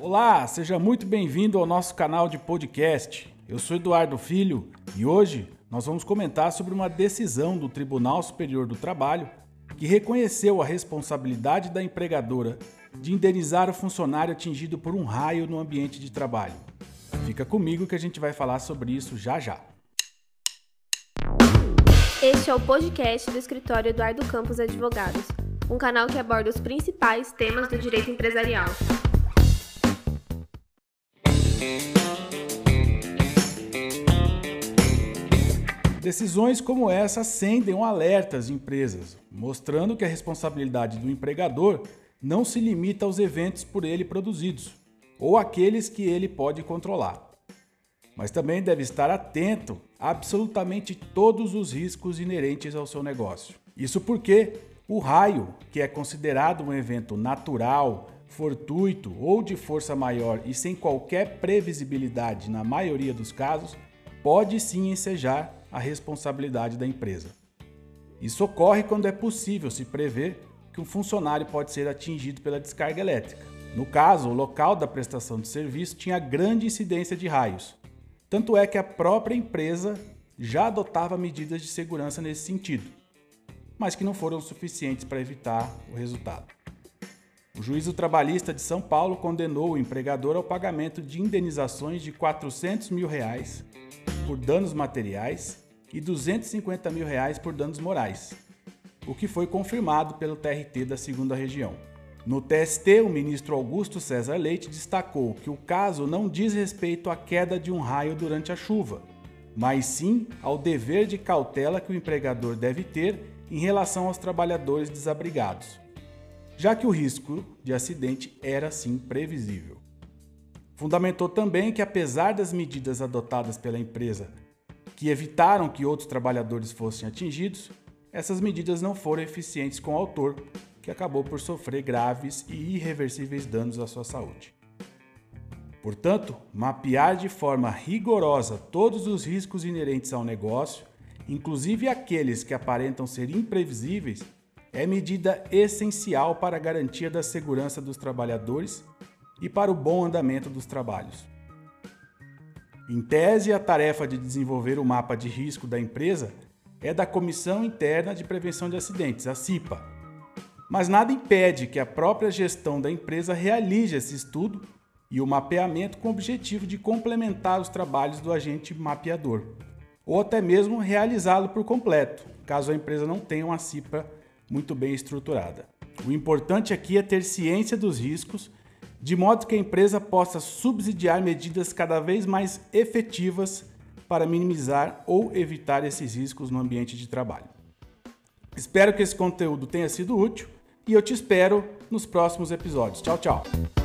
Olá, seja muito bem-vindo ao nosso canal de podcast. Eu sou Eduardo Filho e hoje nós vamos comentar sobre uma decisão do Tribunal Superior do Trabalho que reconheceu a responsabilidade da empregadora de indenizar o funcionário atingido por um raio no ambiente de trabalho. Fica comigo que a gente vai falar sobre isso já já. Este é o podcast do escritório Eduardo Campos Advogados, um canal que aborda os principais temas do direito empresarial. Decisões como essa acendem um alerta às empresas, mostrando que a responsabilidade do empregador não se limita aos eventos por ele produzidos ou aqueles que ele pode controlar. Mas também deve estar atento a absolutamente todos os riscos inerentes ao seu negócio. Isso porque o raio, que é considerado um evento natural, fortuito ou de força maior e sem qualquer previsibilidade na maioria dos casos, pode sim ensejar a responsabilidade da empresa. Isso ocorre quando é possível se prever que um funcionário pode ser atingido pela descarga elétrica. No caso, o local da prestação de serviço tinha grande incidência de raios. Tanto é que a própria empresa já adotava medidas de segurança nesse sentido, mas que não foram suficientes para evitar o resultado. O juízo trabalhista de São Paulo condenou o empregador ao pagamento de indenizações de 400 mil reais por danos materiais e 250 mil reais por danos morais, o que foi confirmado pelo TRT da segunda região. No TST, o ministro Augusto César Leite destacou que o caso não diz respeito à queda de um raio durante a chuva, mas sim ao dever de cautela que o empregador deve ter em relação aos trabalhadores desabrigados, já que o risco de acidente era sim previsível. Fundamentou também que, apesar das medidas adotadas pela empresa que evitaram que outros trabalhadores fossem atingidos, essas medidas não foram eficientes com o autor, que acabou por sofrer graves e irreversíveis danos à sua saúde. Portanto, mapear de forma rigorosa todos os riscos inerentes ao negócio, inclusive aqueles que aparentam ser imprevisíveis, é medida essencial para a garantia da segurança dos trabalhadores e para o bom andamento dos trabalhos. Em tese, a tarefa de desenvolver o mapa de risco da empresa é da Comissão Interna de Prevenção de Acidentes, a CIPA. Mas nada impede que a própria gestão da empresa realize esse estudo e o mapeamento com o objetivo de complementar os trabalhos do agente mapeador, ou até mesmo realizá-lo por completo, caso a empresa não tenha uma CIPA muito bem estruturada. O importante aqui é ter ciência dos riscos de modo que a empresa possa subsidiar medidas cada vez mais efetivas para minimizar ou evitar esses riscos no ambiente de trabalho. Espero que esse conteúdo tenha sido útil e eu te espero nos próximos episódios. Tchau, tchau!